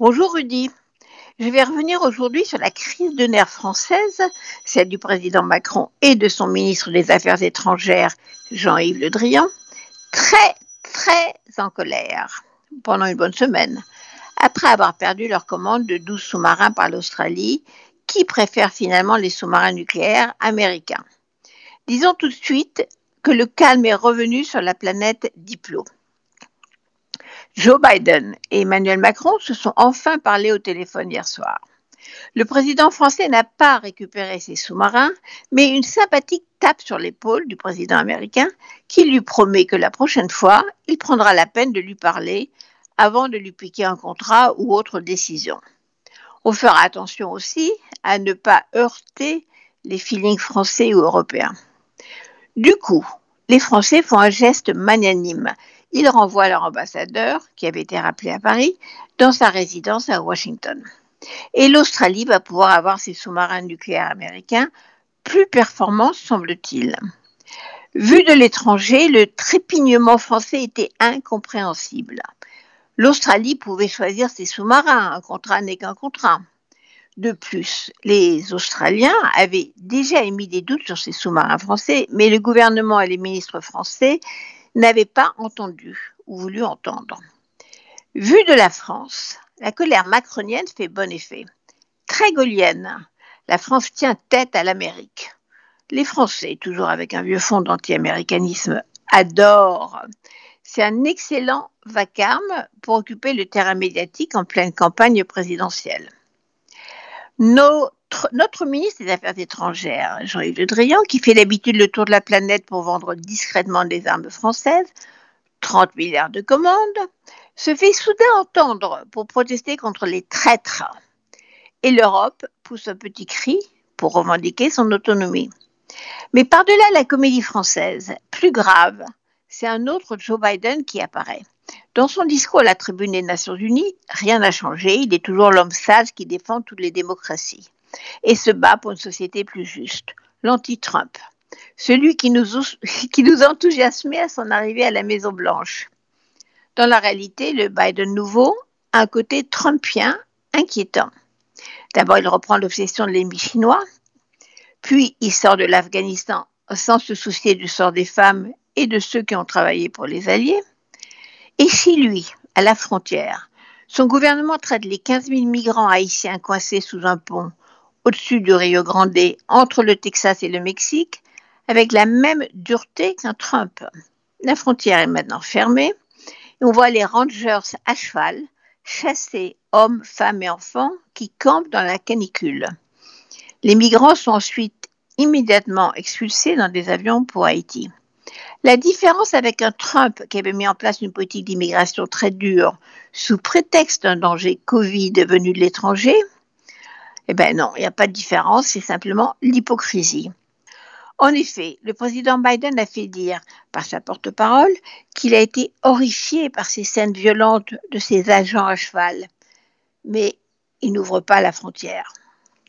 Bonjour Rudy. Je vais revenir aujourd'hui sur la crise de nerfs française, celle du président Macron et de son ministre des Affaires étrangères, Jean-Yves Le Drian, très, très en colère pendant une bonne semaine, après avoir perdu leur commande de 12 sous-marins par l'Australie, qui préfère finalement les sous-marins nucléaires américains. Disons tout de suite que le calme est revenu sur la planète Diplo. Joe Biden et Emmanuel Macron se sont enfin parlé au téléphone hier soir. Le président français n'a pas récupéré ses sous-marins, mais une sympathique tape sur l'épaule du président américain qui lui promet que la prochaine fois, il prendra la peine de lui parler avant de lui piquer un contrat ou autre décision. On fera attention aussi à ne pas heurter les feelings français ou européens. Du coup, les Français font un geste magnanime ils renvoient leur ambassadeur, qui avait été rappelé à Paris, dans sa résidence à Washington. Et l'Australie va pouvoir avoir ses sous-marins nucléaires américains plus performants, semble-t-il. Vu de l'étranger, le trépignement français était incompréhensible. L'Australie pouvait choisir ses sous-marins, un contrat n'est qu'un contrat. De plus, les Australiens avaient déjà émis des doutes sur ces sous-marins français, mais le gouvernement et les ministres français n'avait pas entendu ou voulu entendre. Vu de la France, la colère macronienne fait bon effet. Très gaulienne, la France tient tête à l'Amérique. Les Français, toujours avec un vieux fond d'anti-américanisme, adorent. C'est un excellent vacarme pour occuper le terrain médiatique en pleine campagne présidentielle. Nos notre, ministre des Affaires étrangères, Jean-Yves Le Drian, qui fait d'habitude le tour de la planète pour vendre discrètement des armes françaises, 30 milliards de commandes, se fait soudain entendre pour protester contre les traîtres. Et l'Europe pousse un petit cri pour revendiquer son autonomie. Mais par-delà la comédie française, plus grave, c'est un autre Joe Biden qui apparaît. Dans son discours à la tribune des Nations Unies, rien n'a changé, il est toujours l'homme sage qui défend toutes les démocraties et se bat pour une société plus juste, l'anti-Trump, celui qui nous, qui nous enthousiasmait à son arrivée à la Maison-Blanche. Dans la réalité, le Biden nouveau a un côté trumpien inquiétant. D'abord, il reprend l'obsession de l'ennemi chinois, puis il sort de l'Afghanistan sans se soucier du sort des femmes et de ceux qui ont travaillé pour les Alliés. Et si lui, à la frontière, son gouvernement traite les 15 000 migrants haïtiens coincés sous un pont au-dessus du Rio Grande, entre le Texas et le Mexique, avec la même dureté qu'un Trump. La frontière est maintenant fermée et on voit les rangers à cheval chasser hommes, femmes et enfants qui campent dans la canicule. Les migrants sont ensuite immédiatement expulsés dans des avions pour Haïti. La différence avec un Trump qui avait mis en place une politique d'immigration très dure sous prétexte d'un danger Covid venu de l'étranger, eh bien non, il n'y a pas de différence, c'est simplement l'hypocrisie. En effet, le président Biden a fait dire par sa porte-parole qu'il a été horrifié par ces scènes violentes de ses agents à cheval. Mais il n'ouvre pas la frontière.